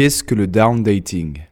Qu'est-ce que le down dating?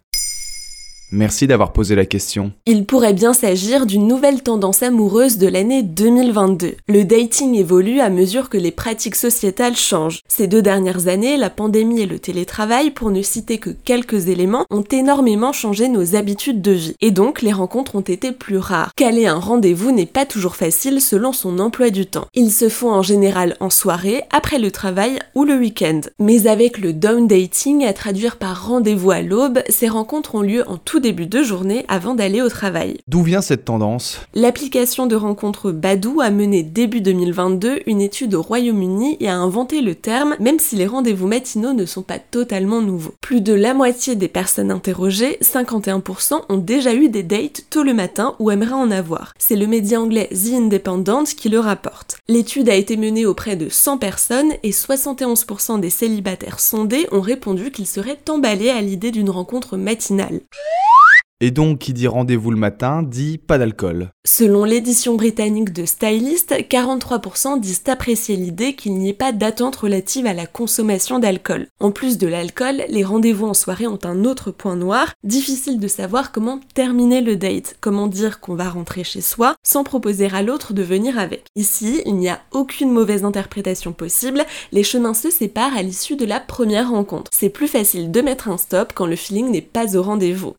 Merci d'avoir posé la question. Il pourrait bien s'agir d'une nouvelle tendance amoureuse de l'année 2022. Le dating évolue à mesure que les pratiques sociétales changent. Ces deux dernières années, la pandémie et le télétravail, pour ne citer que quelques éléments, ont énormément changé nos habitudes de vie. Et donc, les rencontres ont été plus rares. Caler un rendez-vous n'est pas toujours facile selon son emploi du temps. Ils se font en général en soirée, après le travail ou le week-end. Mais avec le down dating, à traduire par rendez-vous à l'aube, ces rencontres ont lieu en tout début de journée avant d'aller au travail. D'où vient cette tendance? L'application de rencontre Badou a mené début 2022 une étude au Royaume-Uni et a inventé le terme, même si les rendez-vous matinaux ne sont pas totalement nouveaux. Plus de la moitié des personnes interrogées, 51%, ont déjà eu des dates tôt le matin ou aimeraient en avoir. C'est le média anglais The Independent qui le rapporte. L'étude a été menée auprès de 100 personnes et 71% des célibataires sondés ont répondu qu'ils seraient emballés à l'idée d'une rencontre matinale. Et donc, qui dit rendez-vous le matin, dit pas d'alcool. Selon l'édition britannique de Stylist, 43% disent apprécier l'idée qu'il n'y ait pas d'attente relative à la consommation d'alcool. En plus de l'alcool, les rendez-vous en soirée ont un autre point noir, difficile de savoir comment terminer le date, comment dire qu'on va rentrer chez soi sans proposer à l'autre de venir avec. Ici, il n'y a aucune mauvaise interprétation possible, les chemins se séparent à l'issue de la première rencontre. C'est plus facile de mettre un stop quand le feeling n'est pas au rendez-vous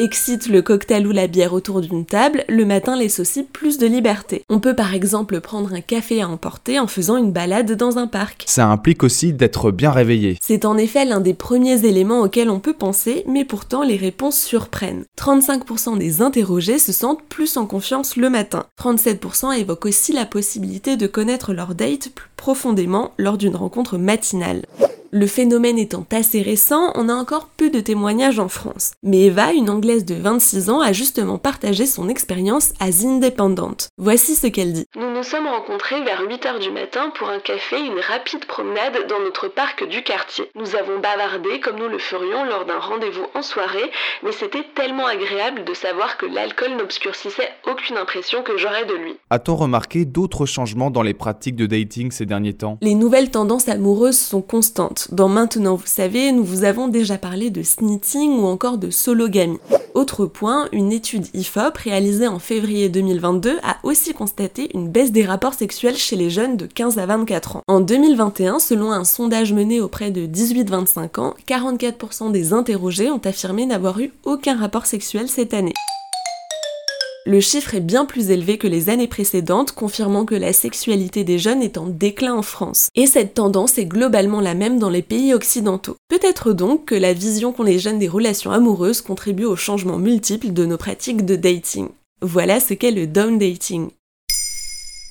excite le cocktail ou la bière autour d'une table, le matin laisse aussi plus de liberté. On peut par exemple prendre un café à emporter en faisant une balade dans un parc. Ça implique aussi d'être bien réveillé. C'est en effet l'un des premiers éléments auxquels on peut penser, mais pourtant les réponses surprennent. 35% des interrogés se sentent plus en confiance le matin. 37% évoquent aussi la possibilité de connaître leur date plus profondément lors d'une rencontre matinale. Le phénomène étant assez récent, on a encore peu de témoignages en France. Mais Eva, une Anglaise de 26 ans, a justement partagé son expérience à Independent. Voici ce qu'elle dit. Nous nous sommes rencontrés vers 8h du matin pour un café et une rapide promenade dans notre parc du quartier. Nous avons bavardé comme nous le ferions lors d'un rendez-vous en soirée, mais c'était tellement agréable de savoir que l'alcool n'obscurcissait aucune impression que j'aurais de lui. A-t-on remarqué d'autres changements dans les pratiques de dating ces derniers temps? Les nouvelles tendances amoureuses sont constantes. Dans Maintenant, vous savez, nous vous avons déjà parlé de snitting ou encore de sologamie. Autre point, une étude IFOP réalisée en février 2022 a aussi constaté une baisse des rapports sexuels chez les jeunes de 15 à 24 ans. En 2021, selon un sondage mené auprès de 18-25 ans, 44% des interrogés ont affirmé n'avoir eu aucun rapport sexuel cette année. Le chiffre est bien plus élevé que les années précédentes, confirmant que la sexualité des jeunes est en déclin en France. Et cette tendance est globalement la même dans les pays occidentaux. Peut-être donc que la vision qu'ont les jeunes des relations amoureuses contribue aux changements multiples de nos pratiques de dating. Voilà ce qu'est le down dating.